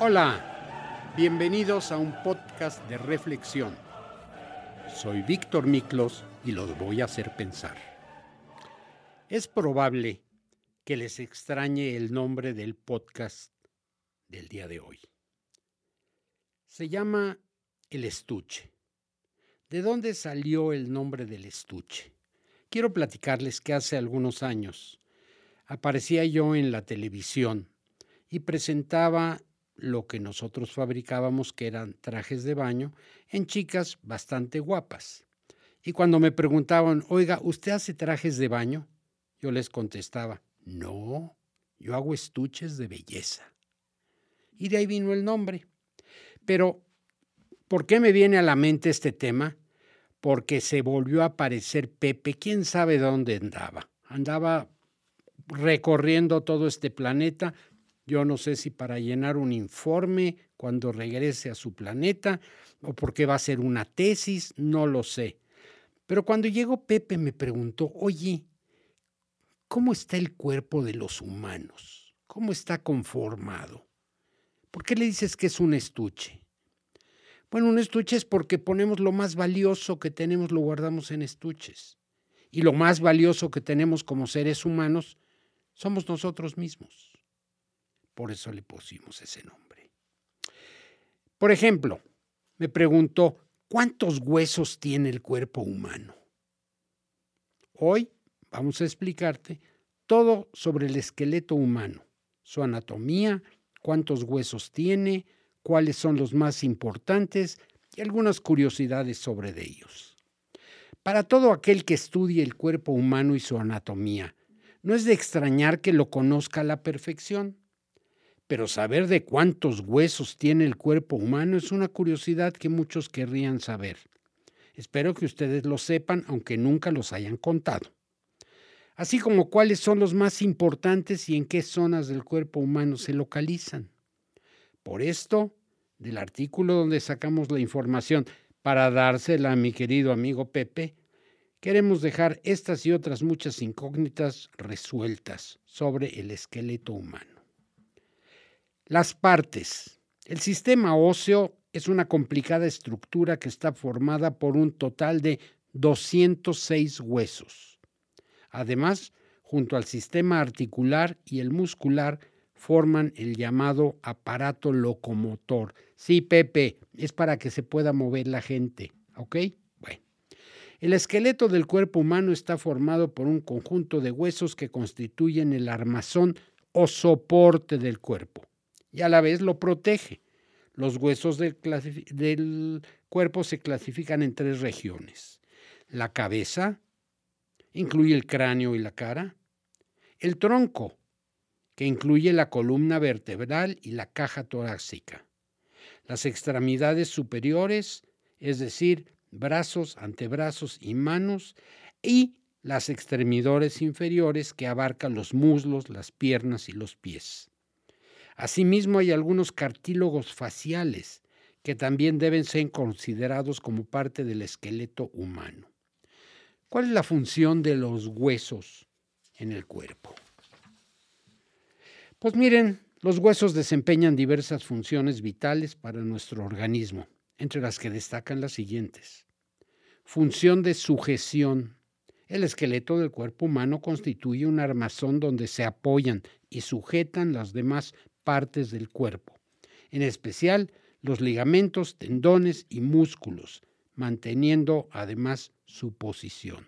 Hola, bienvenidos a un podcast de reflexión. Soy Víctor Miklos y los voy a hacer pensar. Es probable que les extrañe el nombre del podcast del día de hoy. Se llama El Estuche. ¿De dónde salió el nombre del estuche? Quiero platicarles que hace algunos años aparecía yo en la televisión y presentaba lo que nosotros fabricábamos, que eran trajes de baño, en chicas bastante guapas. Y cuando me preguntaban, oiga, ¿usted hace trajes de baño? Yo les contestaba, no, yo hago estuches de belleza. Y de ahí vino el nombre. Pero, ¿por qué me viene a la mente este tema? Porque se volvió a aparecer Pepe, quién sabe dónde andaba. Andaba recorriendo todo este planeta yo no sé si para llenar un informe cuando regrese a su planeta o porque va a ser una tesis, no lo sé. Pero cuando llegó Pepe me preguntó, oye, ¿cómo está el cuerpo de los humanos? ¿Cómo está conformado? ¿Por qué le dices que es un estuche? Bueno, un estuche es porque ponemos lo más valioso que tenemos, lo guardamos en estuches. Y lo más valioso que tenemos como seres humanos somos nosotros mismos. Por eso le pusimos ese nombre. Por ejemplo, me preguntó, ¿cuántos huesos tiene el cuerpo humano? Hoy vamos a explicarte todo sobre el esqueleto humano, su anatomía, cuántos huesos tiene, cuáles son los más importantes y algunas curiosidades sobre ellos. Para todo aquel que estudie el cuerpo humano y su anatomía, no es de extrañar que lo conozca a la perfección pero saber de cuántos huesos tiene el cuerpo humano es una curiosidad que muchos querrían saber. Espero que ustedes lo sepan, aunque nunca los hayan contado. Así como cuáles son los más importantes y en qué zonas del cuerpo humano se localizan. Por esto, del artículo donde sacamos la información para dársela a mi querido amigo Pepe, queremos dejar estas y otras muchas incógnitas resueltas sobre el esqueleto humano. Las partes. El sistema óseo es una complicada estructura que está formada por un total de 206 huesos. Además, junto al sistema articular y el muscular, forman el llamado aparato locomotor. Sí, Pepe, es para que se pueda mover la gente, ¿ok? Bueno. El esqueleto del cuerpo humano está formado por un conjunto de huesos que constituyen el armazón o soporte del cuerpo y a la vez lo protege. Los huesos del, cuerpo se clasifican en tres regiones. La cabeza, incluye el cráneo y la cara. El tronco, que incluye la columna vertebral y la caja torácica. Las extremidades superiores, es decir, brazos, antebrazos y manos, y las extremidades inferiores que abarcan los muslos, las piernas y los pies. Asimismo, hay algunos cartílogos faciales que también deben ser considerados como parte del esqueleto humano. ¿Cuál es la función de los huesos en el cuerpo? Pues miren, los huesos desempeñan diversas funciones vitales para nuestro organismo, entre las que destacan las siguientes. Función de sujeción. El esqueleto del cuerpo humano constituye un armazón donde se apoyan y sujetan las demás partes del cuerpo, en especial los ligamentos, tendones y músculos, manteniendo además su posición.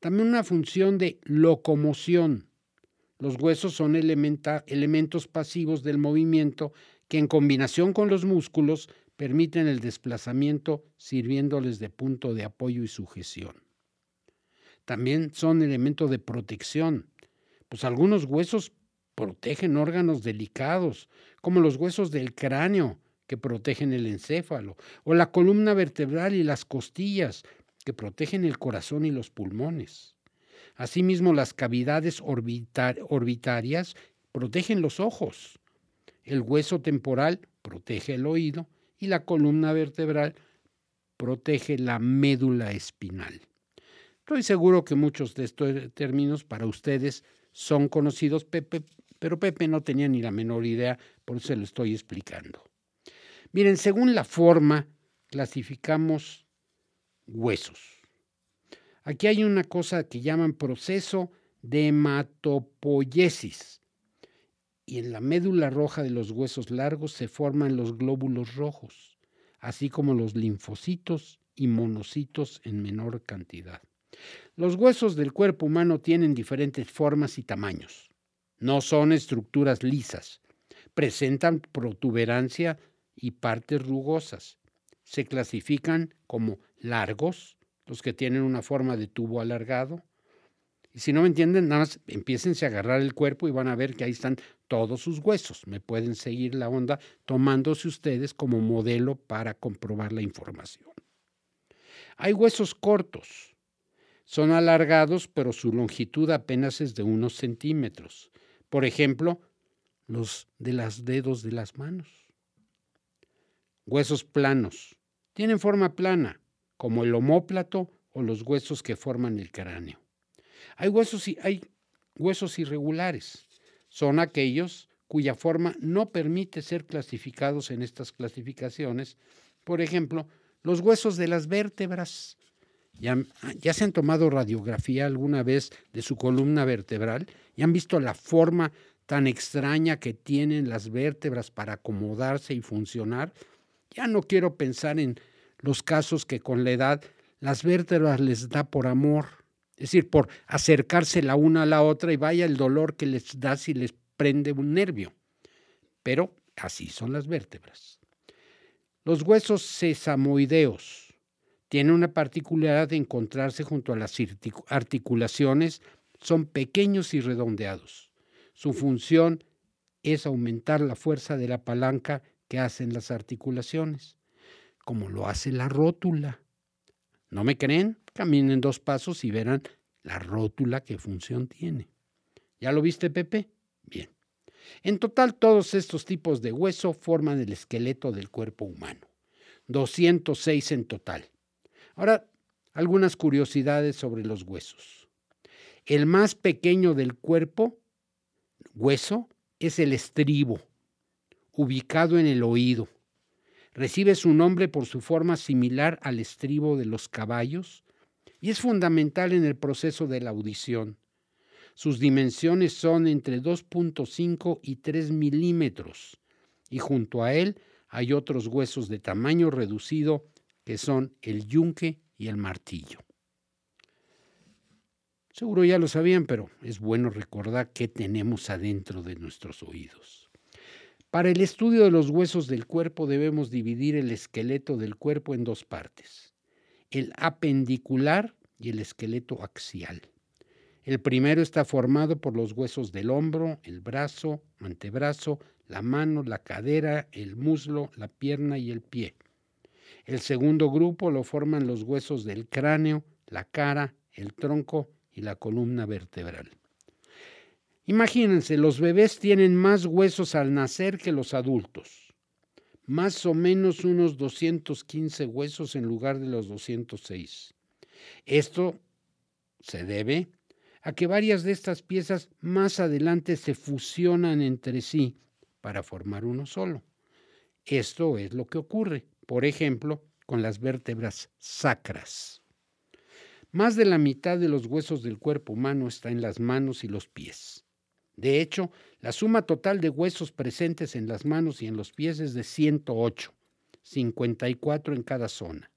También una función de locomoción. Los huesos son elementos pasivos del movimiento que en combinación con los músculos permiten el desplazamiento sirviéndoles de punto de apoyo y sujeción. También son elementos de protección, pues algunos huesos protegen órganos delicados, como los huesos del cráneo, que protegen el encéfalo, o la columna vertebral y las costillas, que protegen el corazón y los pulmones. Asimismo, las cavidades orbitarias protegen los ojos. El hueso temporal protege el oído y la columna vertebral protege la médula espinal. Estoy seguro que muchos de estos términos para ustedes son conocidos, pero Pepe no tenía ni la menor idea por eso se lo estoy explicando. Miren, según la forma, clasificamos huesos. Aquí hay una cosa que llaman proceso de hematopoiesis. Y en la médula roja de los huesos largos se forman los glóbulos rojos, así como los linfocitos y monocitos en menor cantidad. Los huesos del cuerpo humano tienen diferentes formas y tamaños. No son estructuras lisas. Presentan protuberancia y partes rugosas. Se clasifican como largos, los que tienen una forma de tubo alargado. Y si no me entienden, nada más empiécense a agarrar el cuerpo y van a ver que ahí están todos sus huesos. Me pueden seguir la onda tomándose ustedes como modelo para comprobar la información. Hay huesos cortos, son alargados, pero su longitud apenas es de unos centímetros. Por ejemplo, los de los dedos de las manos. Huesos planos. Tienen forma plana, como el homóplato o los huesos que forman el cráneo. Hay huesos, hay huesos irregulares. Son aquellos cuya forma no permite ser clasificados en estas clasificaciones. Por ejemplo, los huesos de las vértebras ya, se han tomado radiografía alguna vez de su columna vertebral y han visto la forma tan extraña que tienen las vértebras para acomodarse y funcionar. Ya no quiero pensar en los casos que con la edad las vértebras les da por amor, es decir, por acercarse la una a la otra y vaya el dolor que les da si les prende un nervio. Pero así son las vértebras. Los huesos sesamoideos tiene una particularidad de encontrarse junto a las articulaciones, son pequeños y redondeados. Su función es aumentar la fuerza de la palanca que hacen las articulaciones, como lo hace la rótula. ¿No me creen? Caminen dos pasos y verán la rótula qué función tiene. ¿Ya lo viste, Pepe? Bien. En total, todos estos tipos de hueso forman el esqueleto del cuerpo humano. 206 en total. Ahora, algunas curiosidades sobre los huesos. El más pequeño del cuerpo, hueso, es el estribo, ubicado en el oído. Recibe su nombre por su forma similar al estribo de los caballos y es fundamental en el proceso de la audición. Sus dimensiones son entre 2.5 y 3 milímetros y junto a él hay otros huesos de tamaño reducido que son el yunque y el martillo. Seguro ya lo sabían, pero es bueno recordar qué tenemos adentro de nuestros oídos. Para el estudio de los huesos del cuerpo debemos dividir el esqueleto del cuerpo en dos partes, el apendicular y el esqueleto axial. El primero está formado por los huesos del hombro, el brazo, antebrazo, la mano, la cadera, el muslo, la pierna y el pie. El segundo grupo lo forman los huesos del cráneo, la cara, el tronco y la columna vertebral. Imagínense, los bebés tienen más huesos al nacer que los adultos, más o menos unos 215 huesos en lugar de los 206. Esto se debe a que varias de estas piezas más adelante se fusionan entre sí para formar uno solo. Esto es lo que ocurre por ejemplo, con las vértebras sacras. Más de la mitad de los huesos del cuerpo humano está en las manos y los pies. De hecho, la suma total de huesos presentes en las manos y en los pies es de 108, 54 en cada zona.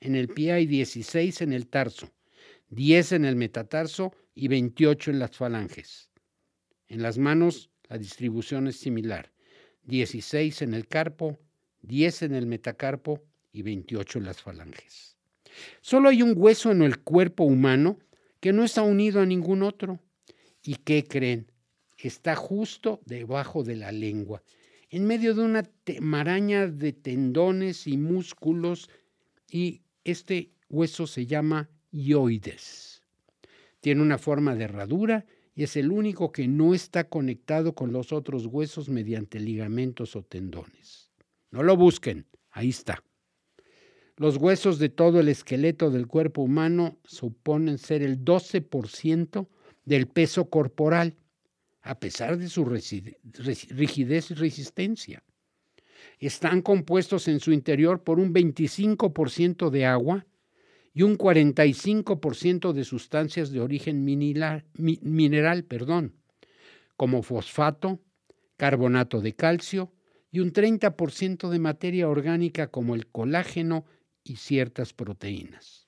En el pie hay 16 en el tarso, 10 en el metatarso y 28 en las falanges. En las manos la distribución es similar, 16 en el carpo, 10 en el metacarpo y 28 en las falanges. Solo hay un hueso en el cuerpo humano que no está unido a ningún otro. ¿Y qué creen? Está justo debajo de la lengua, en medio de una maraña de tendones y músculos, y este hueso se llama ioides. Tiene una forma de herradura y es el único que no está conectado con los otros huesos mediante ligamentos o tendones. No lo busquen, ahí está. Los huesos de todo el esqueleto del cuerpo humano suponen ser el 12% del peso corporal. a pesar de su rigidez y resistencia. Están compuestos en su interior por un 25% de agua y un 45% de sustancias de origen mineral, mineral perdón, como fosfato, carbonato de calcio y un 30% de materia orgánica como el colágeno y ciertas proteínas.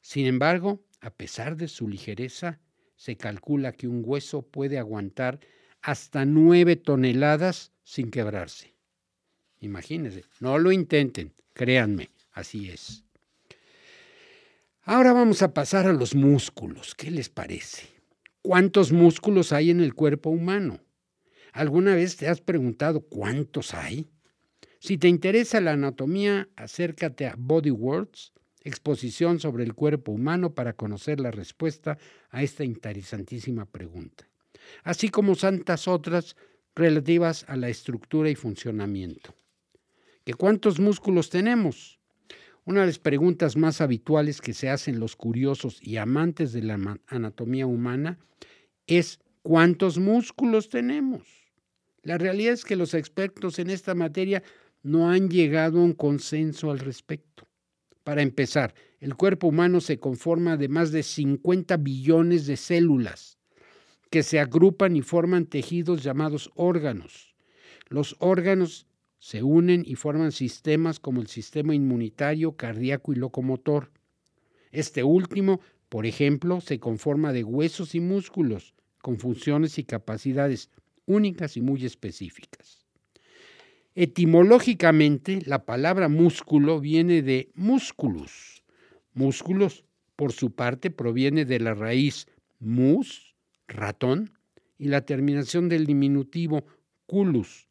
Sin embargo, a pesar de su ligereza, se calcula que un hueso puede aguantar hasta 9 toneladas sin quebrarse. Imagínense, no lo intenten, créanme, así es. Ahora vamos a pasar a los músculos. ¿Qué les parece? ¿Cuántos músculos hay en el cuerpo humano? ¿Alguna vez te has preguntado cuántos hay? Si te interesa la anatomía, acércate a Body Words, exposición sobre el cuerpo humano para conocer la respuesta a esta interesantísima pregunta, así como tantas otras relativas a la estructura y funcionamiento. ¿Qué cuántos músculos tenemos? Una de las preguntas más habituales que se hacen los curiosos y amantes de la anatomía humana es ¿cuántos músculos tenemos? La realidad es que los expertos en esta materia no han llegado a un consenso al respecto. Para empezar, el cuerpo humano se conforma de más de 50 billones de células que se agrupan y forman tejidos llamados órganos. Los órganos se unen y forman sistemas como el sistema inmunitario, cardíaco y locomotor. Este último, por ejemplo, se conforma de huesos y músculos, con funciones y capacidades únicas y muy específicas. Etimológicamente, la palabra músculo viene de musculus. Músculos, por su parte, proviene de la raíz mus, ratón, y la terminación del diminutivo culus,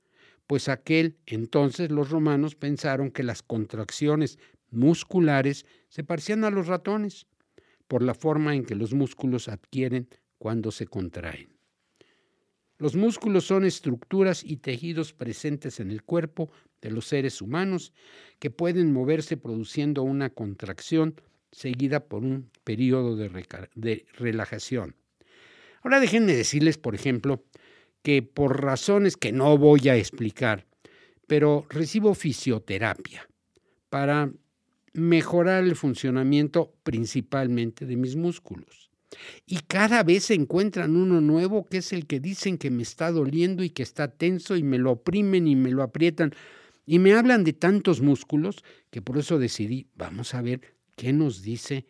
pues aquel entonces los romanos pensaron que las contracciones musculares se parecían a los ratones, por la forma en que los músculos adquieren cuando se contraen. Los músculos son estructuras y tejidos presentes en el cuerpo de los seres humanos que pueden moverse produciendo una contracción seguida por un periodo de, relajación. Ahora déjenme decirles, por ejemplo, que por razones que no voy a explicar, pero recibo fisioterapia para mejorar el funcionamiento principalmente de mis músculos. Y cada vez encuentran uno nuevo que es el que dicen que me está doliendo y que está tenso y me lo oprimen y me lo aprietan. Y me hablan de tantos músculos que por eso decidí, vamos a ver qué nos dice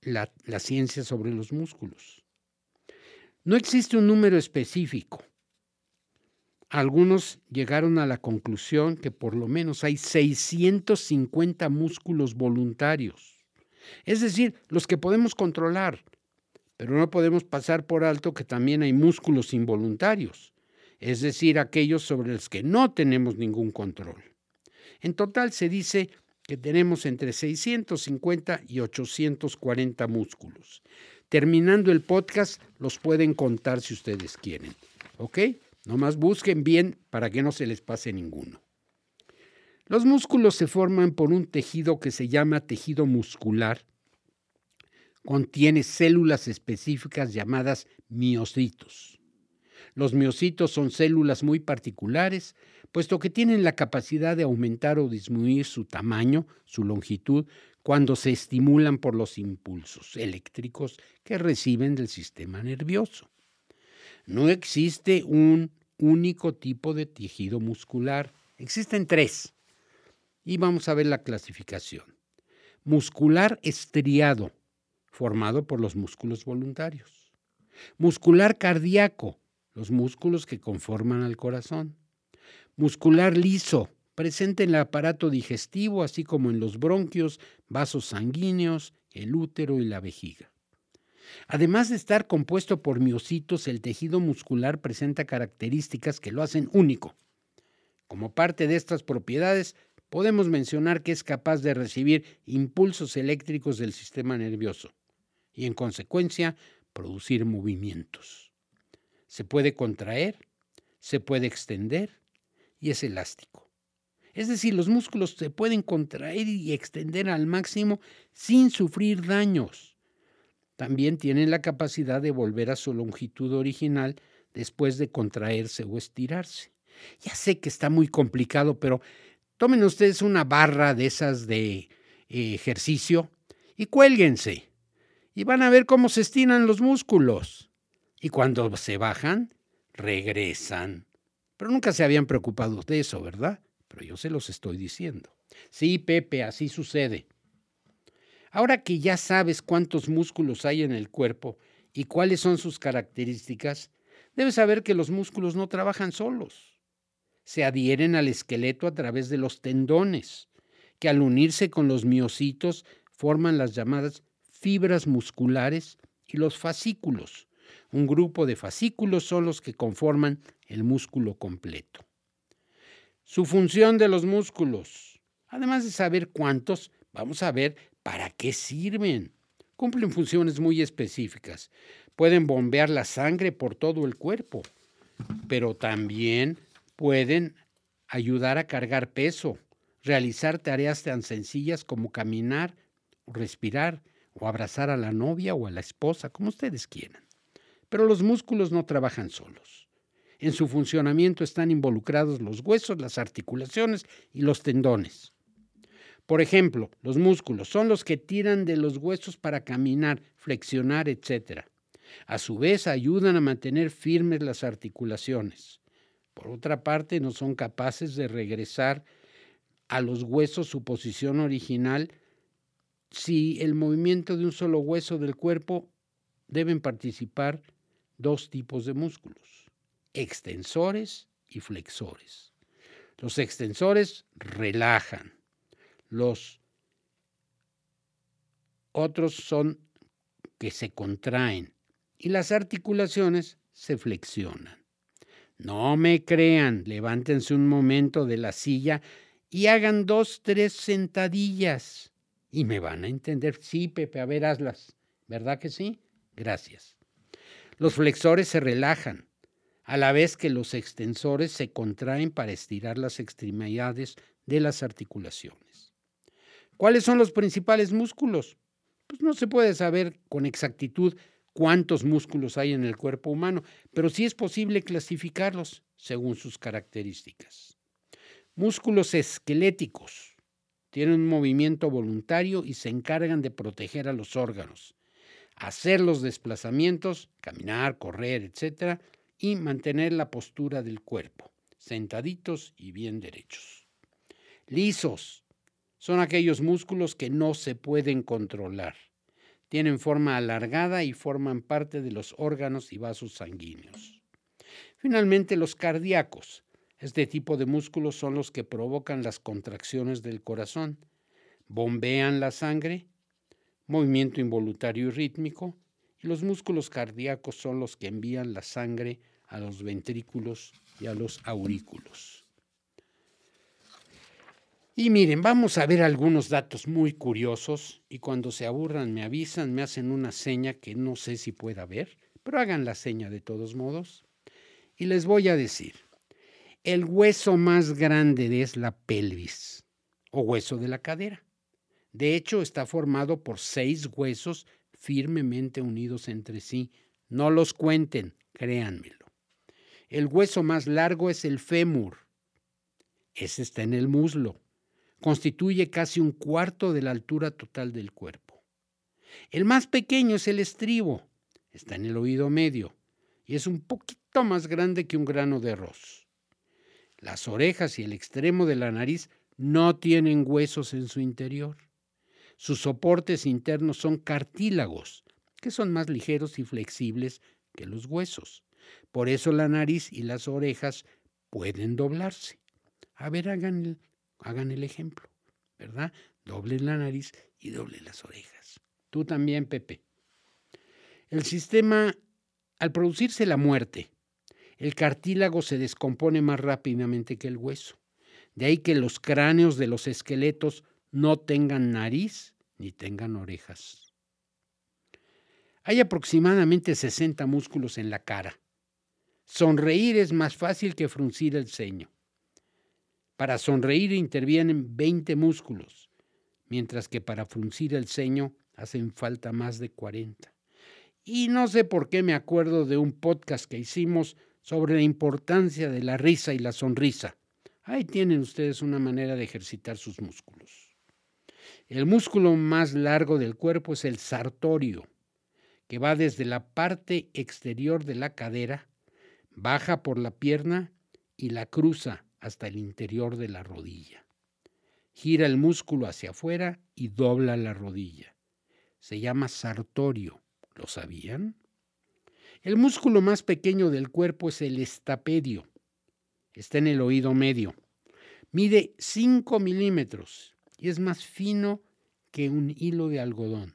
la, la ciencia sobre los músculos. No existe un número específico. Algunos llegaron a la conclusión que por lo menos hay 650 músculos voluntarios, es decir, los que podemos controlar, pero no podemos pasar por alto que también hay músculos involuntarios, es decir, aquellos sobre los que no tenemos ningún control. En total se dice que tenemos entre 650 y 840 músculos. Terminando el podcast, los pueden contar si ustedes quieren. ¿Ok? Nomás busquen bien para que no se les pase ninguno. Los músculos se forman por un tejido que se llama tejido muscular. Contiene células específicas llamadas miocitos. Los miocitos son células muy particulares, puesto que tienen la capacidad de aumentar o disminuir su tamaño, su longitud, cuando se estimulan por los impulsos eléctricos que reciben del sistema nervioso. No existe un único tipo de tejido muscular, existen tres. Y vamos a ver la clasificación. Muscular estriado, formado por los músculos voluntarios. Muscular cardíaco, los músculos que conforman al corazón. Muscular liso, presente en el aparato digestivo, así como en los bronquios, vasos sanguíneos, el útero y la vejiga. Además de estar compuesto por miocitos, el tejido muscular presenta características que lo hacen único. Como parte de estas propiedades, podemos mencionar que es capaz de recibir impulsos eléctricos del sistema nervioso y, en consecuencia, producir movimientos. Se puede contraer, se puede extender y es elástico. Es decir, los músculos se pueden contraer y extender al máximo sin sufrir daños. también tienen la capacidad de volver a su longitud original después de contraerse o estirarse. Ya sé que está muy complicado, pero tomen ustedes una barra de esas de eh, ejercicio y cuélguense. Y van a ver cómo se estiran los músculos. Y cuando se bajan, regresan. Pero nunca se habían preocupado de eso, ¿verdad? Pero yo se los estoy diciendo. Sí, Pepe, así sucede. Ahora que ya sabes cuántos músculos hay en el cuerpo y cuáles son sus características, debes saber que los músculos no trabajan solos. Se adhieren al esqueleto a través de los tendones, que al unirse con los miocitos forman las llamadas fibras musculares y los fascículos. Un grupo de fascículos son los que conforman el músculo completo. Su función de los músculos. Además de saber cuántos, vamos a ver para qué sirven. Cumplen funciones muy específicas. Pueden bombear la sangre por todo el cuerpo, pero también pueden ayudar a cargar peso, realizar tareas tan sencillas como caminar, respirar o abrazar a la novia o a la esposa, como ustedes quieran. Pero los músculos no trabajan solos. En su funcionamiento están involucrados los huesos, las articulaciones y los tendones. Por ejemplo, los músculos son los que tiran de los huesos para caminar, flexionar, etc. A su vez, ayudan a mantener firmes las articulaciones. Por otra parte, no son capaces de regresar a los huesos su posición original si el movimiento de un solo hueso del cuerpo deben participar dos tipos de músculos, extensores y flexores. Los extensores relajan, los otros son que se contraen y las articulaciones se flexionan. No me crean, levántense un momento de la silla y hagan dos, tres sentadillas. Y me van a entender. Sí, Pepe, a ver, hazlas. ¿Verdad que sí? Gracias. Los flexores se relajan, a la vez que los extensores se contraen para estirar las extremidades de las articulaciones. ¿Cuáles son los principales músculos? Pues no se puede saber con exactitud cuántos músculos hay en el cuerpo humano, pero sí es posible clasificarlos según sus características. Músculos esqueléticos. Tienen un movimiento voluntario y se encargan de proteger a los órganos, hacer los desplazamientos, caminar, correr, etc., y mantener la postura del cuerpo, sentaditos y bien derechos. Lisos. Son aquellos músculos que no se pueden controlar. Tienen forma alargada y forman parte de los órganos y vasos sanguíneos. Finalmente, los cardíacos este tipo de músculos son los que provocan las contracciones del corazón, bombean la sangre, movimiento involuntario y rítmico, y los músculos cardíacos son los que envían la sangre a los ventrículos y a los aurículos. Y miren, vamos a ver algunos datos muy curiosos y cuando se aburran me avisan, me hacen una seña que no sé si pueda ver, pero hagan la seña de todos modos. Y les voy a decir, el hueso más grande es la pelvis o hueso de la cadera. De hecho, está formado por seis huesos firmemente unidos entre sí. No los cuenten, créanmelo. El hueso más largo es el fémur. Ese está en el muslo. Constituye casi un cuarto de la altura total del cuerpo. El más pequeño es el estribo. Está en el oído medio y es un poquito más grande que un grano de arroz. Las orejas y el extremo de la nariz no tienen huesos en su interior. Sus soportes internos son cartílagos, que son más ligeros y flexibles que los huesos. Por eso la nariz y las orejas pueden doblarse. A ver, hagan hagan el ejemplo, ¿verdad? Doblen la nariz y doblen las orejas. Tú también, Pepe. El sistema, al producirse la muerte, el cartílago se descompone más rápidamente que el hueso. De ahí que los cráneos de los esqueletos no tengan nariz ni tengan orejas. Hay aproximadamente 60 músculos en la cara. Sonreír es más fácil que fruncir el ceño. Para sonreír intervienen 20 músculos, mientras que para fruncir el ceño hacen falta más de 40. Y no sé por qué me acuerdo de un podcast que hicimos sobre la importancia de la risa y la sonrisa. Ahí tienen ustedes una manera de ejercitar sus músculos. El músculo más largo del cuerpo es el sartorio, que va desde la parte exterior de la cadera, baja por la pierna y la cruza hasta el interior de la rodilla. Gira el músculo hacia afuera y dobla la rodilla. Se llama sartorio. ¿Lo sabían? El músculo más pequeño del cuerpo es el estapedio. Está en el oído medio. Mide 5 milímetros y es más fino que un hilo de algodón.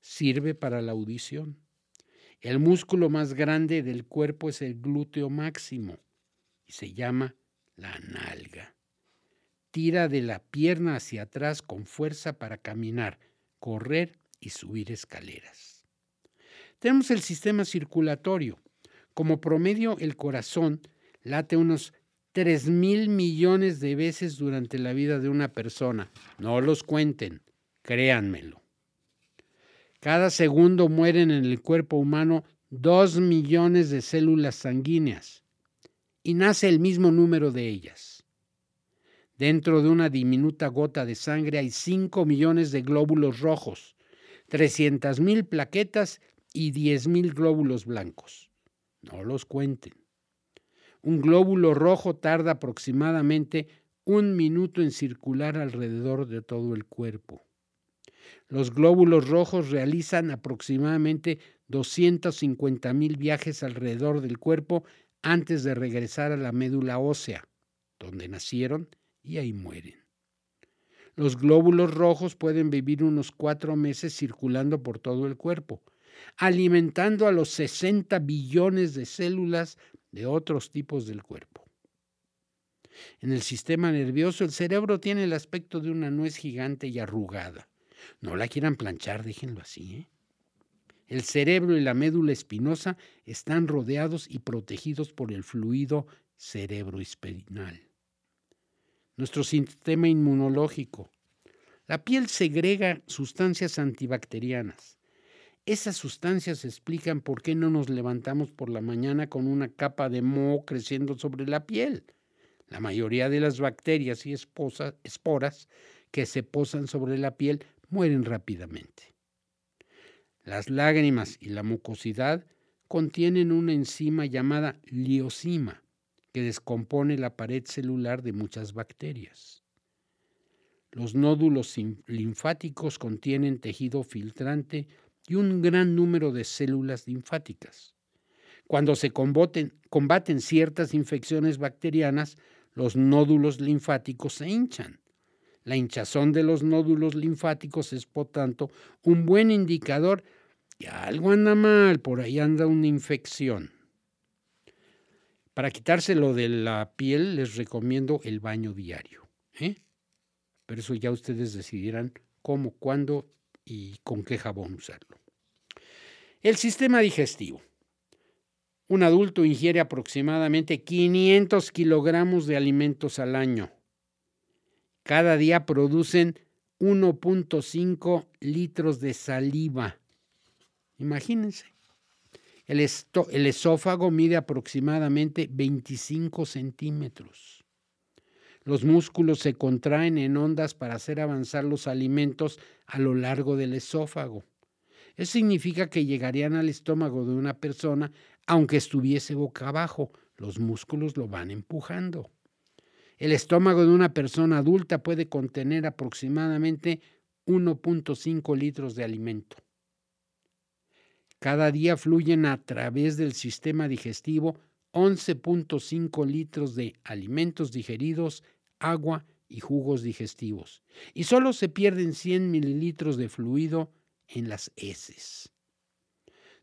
Sirve para la audición. El músculo más grande del cuerpo es el glúteo máximo y se llama la nalga. Tira de la pierna hacia atrás con fuerza para caminar, correr y subir escaleras. Tenemos el sistema circulatorio. Como promedio, el corazón late unos 3 mil millones de veces durante la vida de una persona. No los cuenten, créanmelo. Cada segundo mueren en el cuerpo humano 2 millones de células sanguíneas y nace el mismo número de ellas. Dentro de una diminuta gota de sangre hay 5 millones de glóbulos rojos, 300 mil plaquetas y 10.000 glóbulos blancos. No los cuenten. Un glóbulo rojo tarda aproximadamente un minuto en circular alrededor de todo el cuerpo. Los glóbulos rojos realizan aproximadamente 250.000 viajes alrededor del cuerpo antes de regresar a la médula ósea, donde nacieron y ahí mueren. Los glóbulos rojos pueden vivir unos cuatro meses circulando por todo el cuerpo, alimentando a los 60 billones de células de otros tipos del cuerpo. En el sistema nervioso, el cerebro tiene el aspecto de una nuez gigante y arrugada. No la quieran planchar, déjenlo así. ¿eh? El cerebro y la médula espinosa están rodeados y protegidos por el fluido cerebroespinal. Nuestro sistema inmunológico. La piel segrega sustancias antibacterianas. Esas sustancias explican por qué no nos levantamos por la mañana con una capa de moho creciendo sobre la piel. La mayoría de las bacterias y esporas que se posan sobre la piel mueren rápidamente. Las lágrimas y la mucosidad contienen una enzima llamada liosima que descompone la pared celular de muchas bacterias. Los nódulos linfáticos contienen tejido filtrante y un gran número de células linfáticas. Cuando se combaten, combaten ciertas infecciones bacterianas, los nódulos linfáticos se hinchan. La hinchazón de los nódulos linfáticos es, por tanto, un buen indicador que algo anda mal, por ahí anda una infección. Para quitárselo de la piel les recomiendo el baño diario. ¿eh? Pero eso ya ustedes decidirán cómo, cuándo y con qué jabón usarlo. El sistema digestivo. Un adulto ingiere aproximadamente 500 kilogramos de alimentos al año. Cada día producen 1.5 litros de saliva. Imagínense. El, esófago mide aproximadamente 25 centímetros. Los músculos se contraen en ondas para hacer avanzar los alimentos a lo largo del esófago. Eso significa que llegarían al estómago de una persona aunque estuviese boca abajo. Los músculos lo van empujando. El estómago de una persona adulta puede contener aproximadamente 1.5 litros de alimento. Cada día fluyen a través del sistema digestivo 11.5 litros de alimentos digeridos agua y jugos digestivos, y solo se pierden 100 mililitros de fluido en las heces.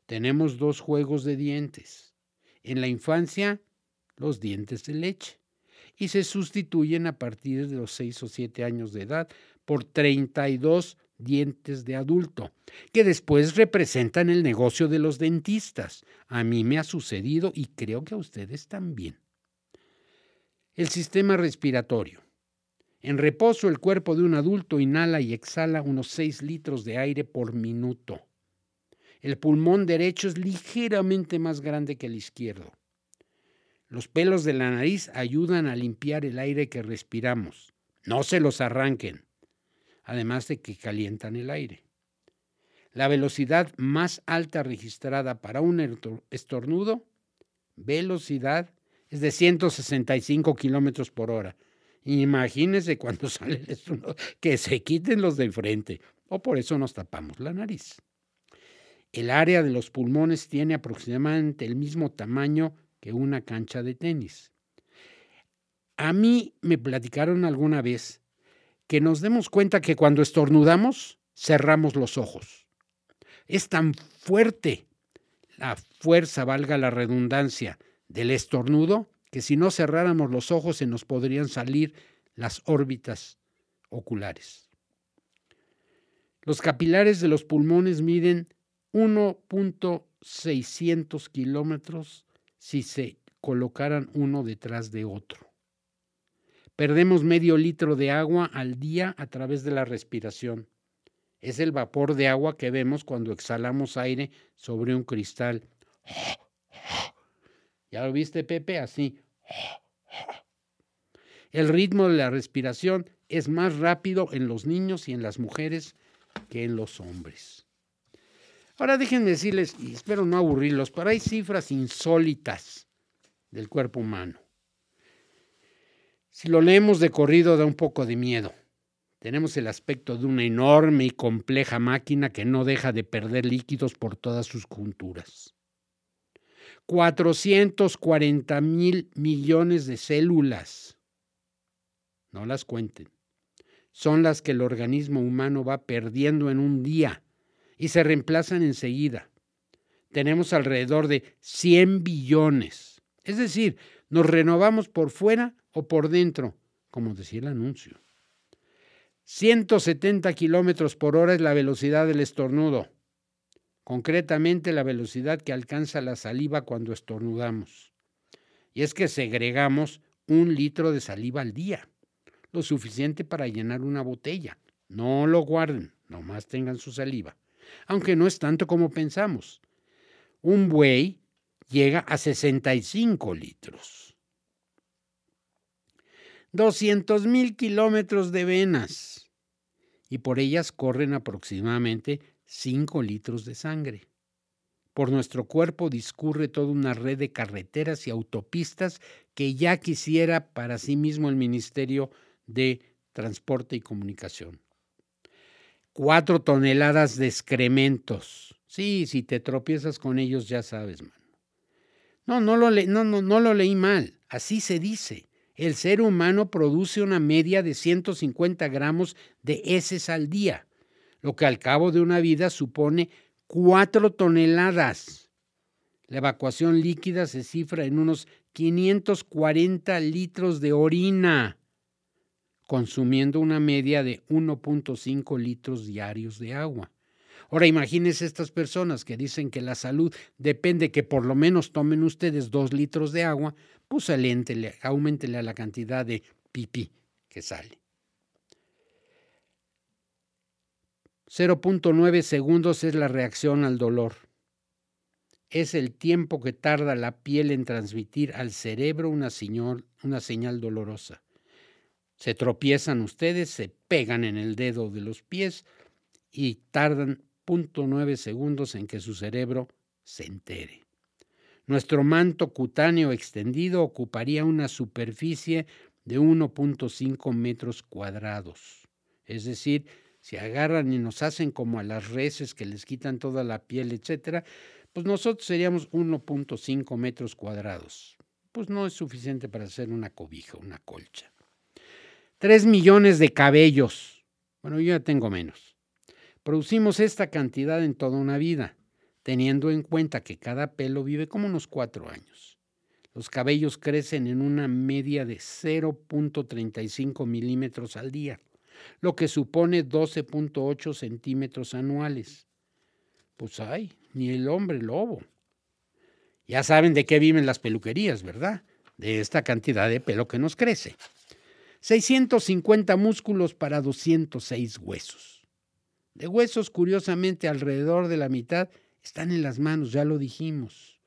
Tenemos dos juegos de dientes. En la infancia, los dientes de leche, y se sustituyen a partir de los 6 o 7 años de edad por 32 dientes de adulto, que después representan el negocio de los dentistas. A mí me ha sucedido y creo que a ustedes también. El sistema respiratorio. En reposo, el cuerpo de un adulto inhala y exhala unos 6 litros de aire por minuto. El pulmón derecho es ligeramente más grande que el izquierdo. Los pelos de la nariz ayudan a limpiar el aire que respiramos. No se los arranquen, además de que calientan el aire. La velocidad más alta registrada para un estornudo, velocidad, es de 165 kilómetros por hora. Imagínense cuando sale el estornudo, que se quiten los de enfrente, o por eso nos tapamos la nariz. El área de los pulmones tiene aproximadamente el mismo tamaño que una cancha de tenis. A mí me platicaron alguna vez que nos demos cuenta que cuando estornudamos cerramos los ojos. Es tan fuerte la fuerza, valga la redundancia, del estornudo, que si no cerráramos los ojos se nos podrían salir las órbitas oculares. Los capilares de los pulmones miden 1.600 kilómetros si se colocaran uno detrás de otro. Perdemos medio litro de agua al día a través de la respiración. Es el vapor de agua que vemos cuando exhalamos aire sobre un cristal. ¿Ya lo viste, Pepe? Así. El ritmo de la respiración es más rápido en los niños y en las mujeres que en los hombres. Ahora déjenme decirles, y espero no aburrirlos, pero hay cifras insólitas del cuerpo humano. Si lo leemos de corrido da un poco de miedo. Tenemos el aspecto de una enorme y compleja máquina que no deja de perder líquidos por todas sus junturas. 440 mil millones de células. No las cuenten. Son las que el organismo humano va perdiendo en un día y se reemplazan enseguida. Tenemos alrededor de 100 billones. Es decir, nos renovamos por fuera o por dentro, como decía el anuncio. 170 kilómetros por hora es la velocidad del estornudo, concretamente la velocidad que alcanza la saliva cuando estornudamos. Y es que segregamos un litro de saliva al día, lo suficiente para llenar una botella. No lo guarden, nomás tengan su saliva aunque no es tanto como pensamos. Un buey llega a 65 litros. 200 mil kilómetros de venas y por ellas corren aproximadamente 5 litros de sangre. Por nuestro cuerpo discurre toda una red de carreteras y autopistas que ya quisiera para sí mismo el Ministerio de Transporte y Comunicación cuatro toneladas de excrementos. Sí, si te tropiezas con ellos ya sabes, mano. No, no lo, leí mal. Así se dice. El ser humano produce una media de 150 gramos de heces al día, lo que al cabo de una vida supone cuatro toneladas. La evacuación líquida se cifra en unos 540 litros de orina consumiendo una media de 1.5 litros diarios de agua. Ahora imagínense estas personas que dicen que la salud depende que por lo menos tomen ustedes dos litros de agua, pues aumentele a la cantidad de pipí que sale. 0.9 segundos es la reacción al dolor. Es el tiempo que tarda la piel en transmitir al cerebro una una señal dolorosa. Se tropiezan ustedes, se pegan en el dedo de los pies y tardan 0.9 segundos en que su cerebro se entere. Nuestro manto cutáneo extendido ocuparía una superficie de 1.5 metros cuadrados. Es decir, si agarran y nos hacen como a las reses que les quitan toda la piel, etcétera, pues nosotros seríamos 1.5 metros cuadrados. Pues no es suficiente para hacer una cobija, una colcha. Tres millones de cabellos. Bueno, yo ya tengo menos. Producimos esta cantidad en toda una vida, teniendo en cuenta que cada pelo vive como unos cuatro años. Los cabellos crecen en una media de 0.35 milímetros al día, lo que supone 12.8 centímetros anuales. Pues ay, ni el hombre lobo. Ya saben de qué viven las peluquerías, ¿verdad? De esta cantidad de pelo que nos crece. 650 músculos para 206 huesos. De huesos, curiosamente, alrededor de la mitad están en las manos, ya lo dijimos.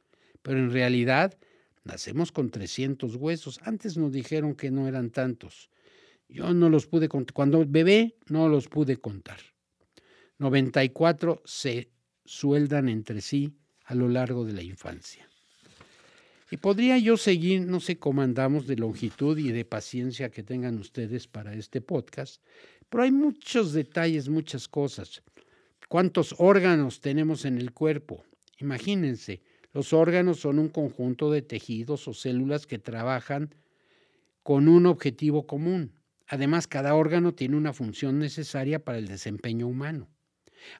Pero en realidad nacemos con 300 huesos. Antes nos dijeron que no eran tantos. Yo no los pude contar. Cuando bebé no los pude contar. 94 se sueldan entre sí a lo largo de la infancia. Y podría yo seguir, no sé cómo andamos de longitud y de paciencia que tengan ustedes para este podcast, pero hay muchos detalles, muchas cosas. ¿Cuántos órganos tenemos en el cuerpo? Imagínense, los órganos son un conjunto de tejidos o células que trabajan con un objetivo común. Además, cada órgano tiene una función necesaria para el desempeño humano.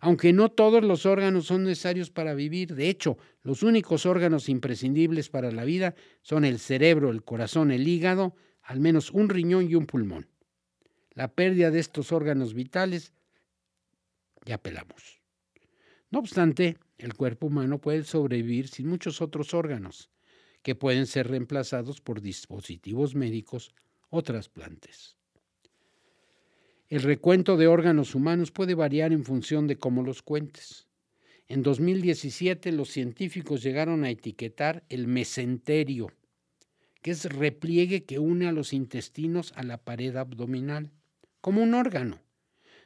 Aunque no todos los órganos son necesarios para vivir, de hecho, los únicos órganos imprescindibles para la vida son el cerebro, el corazón, el hígado, al menos un riñón y un pulmón. La pérdida de estos órganos vitales ya pelamos. No obstante, el cuerpo humano puede sobrevivir sin muchos otros órganos, que pueden ser reemplazados por dispositivos médicos o trasplantes. El recuento de órganos humanos puede variar en función de cómo los cuentes. En 2017 los científicos llegaron a etiquetar el mesenterio, que es repliegue que une a los intestinos a la pared abdominal, como un órgano.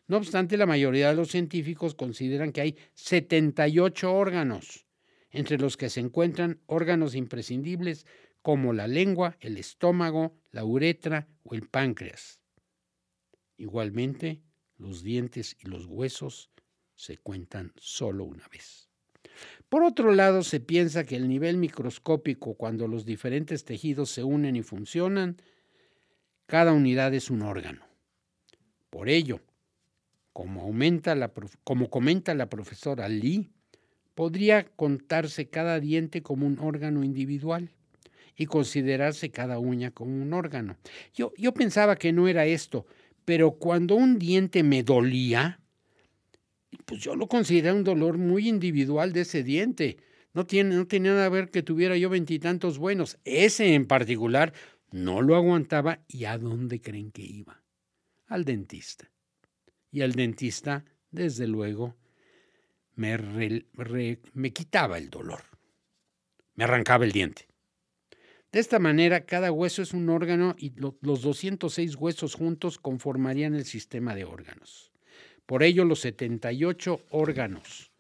No obstante, la mayoría de los científicos consideran que hay 78 órganos, entre los que se encuentran órganos imprescindibles como la lengua, el estómago, la uretra o el páncreas. Igualmente, los dientes y los huesos se cuentan solo una vez. Por otro lado, se piensa que el nivel microscópico, cuando los diferentes tejidos se unen y funcionan, cada unidad es un órgano. Por ello, como, aumenta la, como comenta la profesora Lee, podría contarse cada diente como un órgano individual y considerarse cada uña como un órgano. Yo, yo pensaba que no era esto, pero cuando un diente me dolía, pues yo lo consideraba un dolor muy individual de ese diente. No, tiene, no tenía nada que ver que tuviera yo veintitantos buenos. Ese en particular no lo aguantaba y ¿a dónde creen que iba? Al dentista. Y al dentista, desde luego, me, me quitaba el dolor. Me arrancaba el diente. De esta manera, cada hueso es un órgano y los 206 huesos juntos conformarían el sistema de órganos. Por ello, los 78 órganos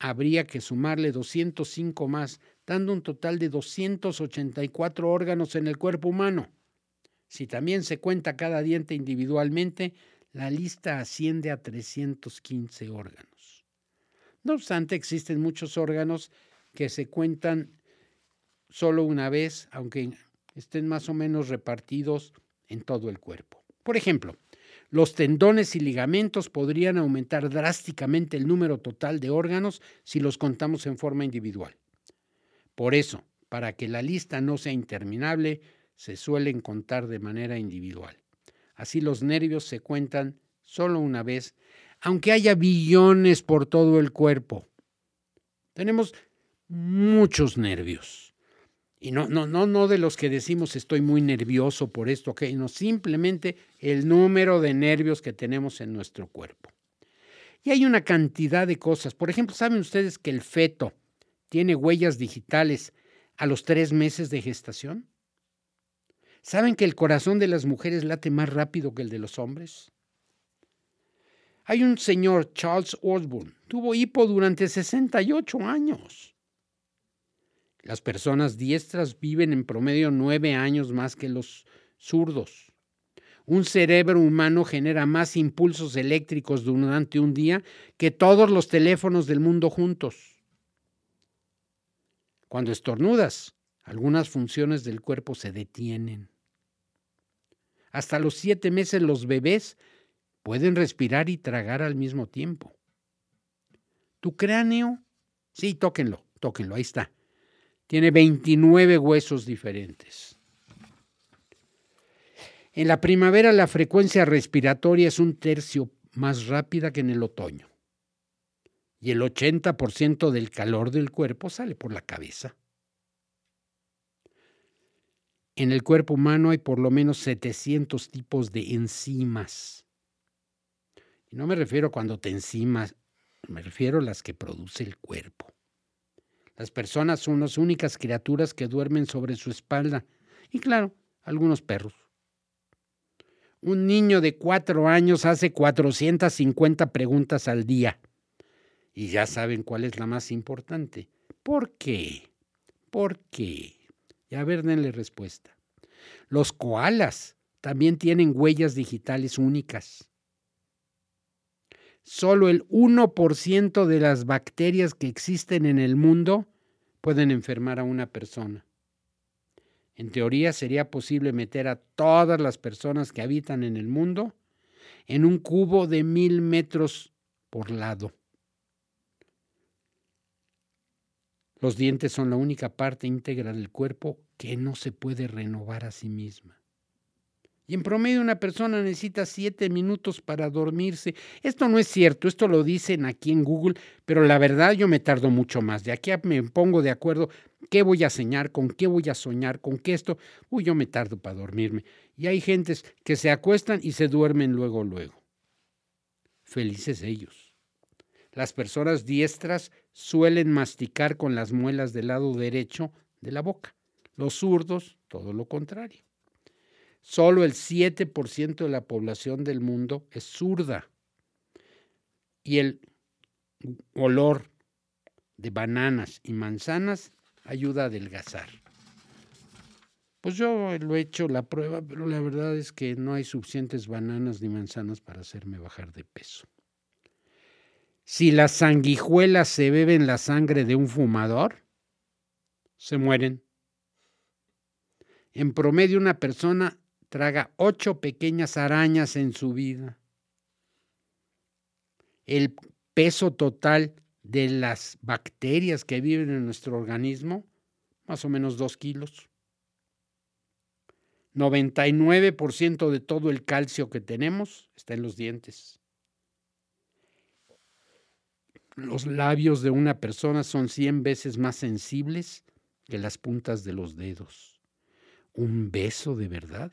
habría que sumarle 205 más, dando un total de 284 órganos en el cuerpo humano. Si también se cuenta cada diente individualmente, la lista asciende a 315 órganos. No obstante, existen muchos órganos que se cuentan solo una vez, aunque estén más o menos repartidos en todo el cuerpo. Por ejemplo, los tendones y ligamentos podrían aumentar drásticamente el número total de órganos si los contamos en forma individual. Por eso, para que la lista no sea interminable, se suelen contar de manera individual. Así los nervios se cuentan solo una vez, aunque haya billones por todo el cuerpo. Tenemos muchos nervios. Y no, no, no, no de los que decimos estoy muy nervioso por esto, ok, no, simplemente el número de nervios que tenemos en nuestro cuerpo. Y hay una cantidad de cosas. Por ejemplo, ¿saben ustedes que el feto tiene huellas digitales a los tres meses de gestación? ¿Saben que el corazón de las mujeres late más rápido que el de los hombres? Hay un señor, Charles Osborne, tuvo hipo durante 68 años. Las personas diestras viven en promedio nueve años más que los zurdos. Un cerebro humano genera más impulsos eléctricos durante un día que todos los teléfonos del mundo juntos. Cuando estornudas, algunas funciones del cuerpo se detienen. Hasta los siete meses los bebés pueden respirar y tragar al mismo tiempo. Tu cráneo, sí, tóquenlo, tóquenlo, ahí está tiene 29 huesos diferentes. En la primavera la frecuencia respiratoria es un tercio más rápida que en el otoño. Y el 80% del calor del cuerpo sale por la cabeza. En el cuerpo humano hay por lo menos 700 tipos de enzimas. Y no me refiero cuando te enzimas, me refiero a las que produce el cuerpo. Las personas son las únicas criaturas que duermen sobre su espalda. Y claro, algunos perros. Un niño de cuatro años hace 450 preguntas al día. Y ya saben cuál es la más importante. ¿Por qué? ¿Por qué? Y a ver, denle respuesta. Los koalas también tienen huellas digitales únicas. Solo el 1% de las bacterias que existen en el mundo pueden enfermar a una persona. En teoría sería posible meter a todas las personas que habitan en el mundo en un cubo de mil metros por lado. Los dientes son la única parte íntegra del cuerpo que no se puede renovar a sí misma. Y en promedio una persona necesita siete minutos para dormirse. Esto no es cierto, esto lo dicen aquí en Google, pero la verdad yo me tardo mucho más. De aquí me pongo de acuerdo qué voy a soñar, con qué voy a soñar, con qué esto. Uy, yo me tardo para dormirme. Y hay gentes que se acuestan y se duermen luego, luego. Felices ellos. Las personas diestras suelen masticar con las muelas del lado derecho de la boca. Los zurdos, todo lo contrario. Solo el 7% de la población del mundo es zurda. Y el olor de bananas y manzanas ayuda a adelgazar. Pues yo lo he hecho la prueba, pero la verdad es que no hay suficientes bananas ni manzanas para hacerme bajar de peso. Si las sanguijuelas se beben la sangre de un fumador, se mueren. En promedio una persona traga ocho pequeñas arañas en su vida. El peso total de las bacterias que viven en nuestro organismo, más o menos dos kilos. 99% de todo el calcio que tenemos está en los dientes. Los labios de una persona son 100 veces más sensibles que las puntas de los dedos. Un beso de verdad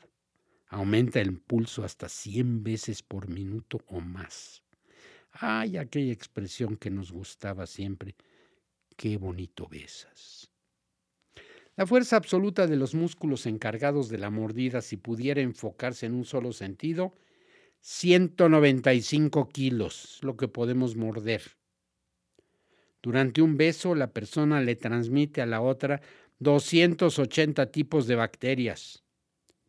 aumenta el pulso hasta 100 veces por minuto o más. Ay, aquella expresión que nos gustaba siempre. Qué bonito besas. La fuerza absoluta de los músculos encargados de la mordida, si pudiera enfocarse en un solo sentido, 195 kilos, lo que podemos morder. Durante un beso, la persona le transmite a la otra 280 tipos de bacterias.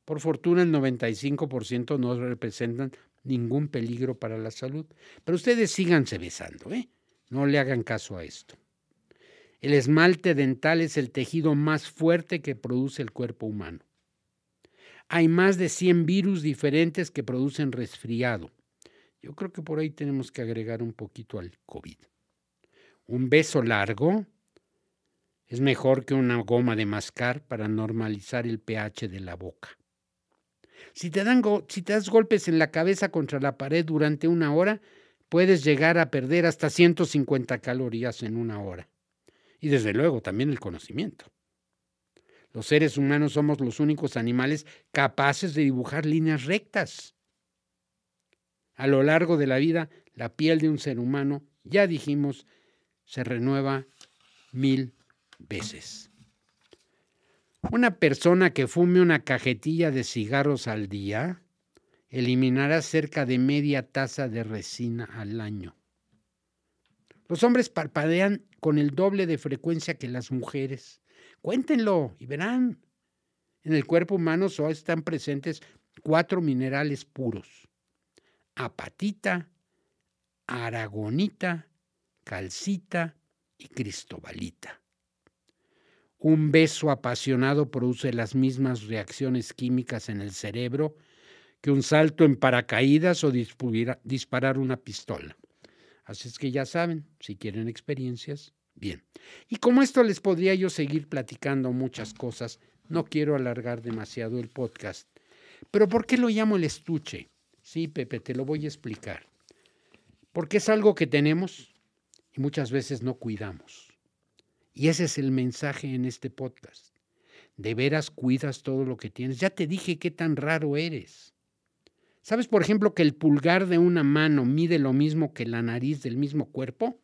Por fortuna, el 95% no representan ningún peligro para la salud. Pero ustedes síganse besando, ¿eh? No le hagan caso a esto. El esmalte dental es el tejido más fuerte que produce el cuerpo humano. Hay más de 100 virus diferentes que producen resfriado. Yo creo que por ahí tenemos que agregar un poquito al COVID. Un beso largo es mejor que una goma de mascar para normalizar el pH de la boca. Si te, das golpes en la cabeza contra la pared durante una hora, puedes llegar a perder hasta 150 calorías en una hora. Y desde luego también el conocimiento. Los seres humanos somos los únicos animales capaces de dibujar líneas rectas. A lo largo de la vida, la piel de un ser humano, ya dijimos, se renueva mil veces. Una persona que fume una cajetilla de cigarros al día eliminará cerca de media taza de resina al año. Los hombres parpadean con el doble de frecuencia que las mujeres. Cuéntenlo y verán. En el cuerpo humano solo están presentes cuatro minerales puros. Apatita, aragonita, calcita y cristobalita. Un beso apasionado produce las mismas reacciones químicas en el cerebro que un salto en paracaídas o disparar una pistola. Así es que ya saben, si quieren experiencias, bien. Y como esto les podría yo seguir platicando muchas cosas, no quiero alargar demasiado el podcast. Pero ¿por qué lo llamo el estuche? Sí, Pepe, te lo voy a explicar. Porque es algo que tenemos y muchas veces no cuidamos. Y ese es el mensaje en este podcast. De veras cuidas todo lo que tienes. Ya te dije qué tan raro eres. ¿Sabes, por ejemplo, que el pulgar de una mano mide lo mismo que la nariz del mismo cuerpo?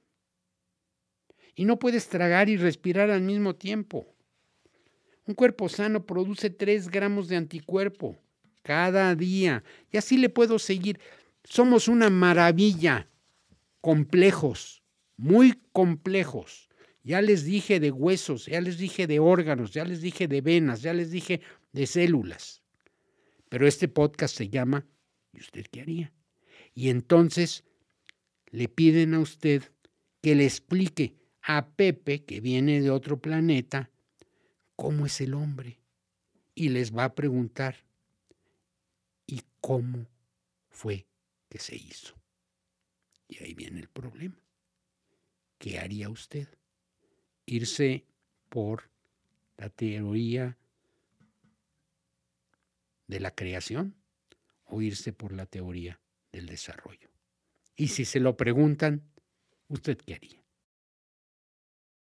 y no puedes tragar y respirar al mismo tiempo. Un cuerpo sano produce 3 gramos de anticuerpo cada día. Y así le puedo seguir. Somos una maravilla. Complejos, muy complejos. Ya les dije de huesos, ya les dije de órganos, ya les dije de venas, ya les dije de células. Pero este podcast se llama ¿Y usted qué haría? Y entonces le piden a usted que le explique a Pepe, que viene de otro planeta, cómo es el hombre. Y les va a preguntar, ¿y cómo fue que se hizo? Y ahí viene el problema. ¿Qué haría usted? ¿Irse por la teoría de la creación o irse por la teoría del desarrollo? Y si se lo preguntan, ¿usted qué haría?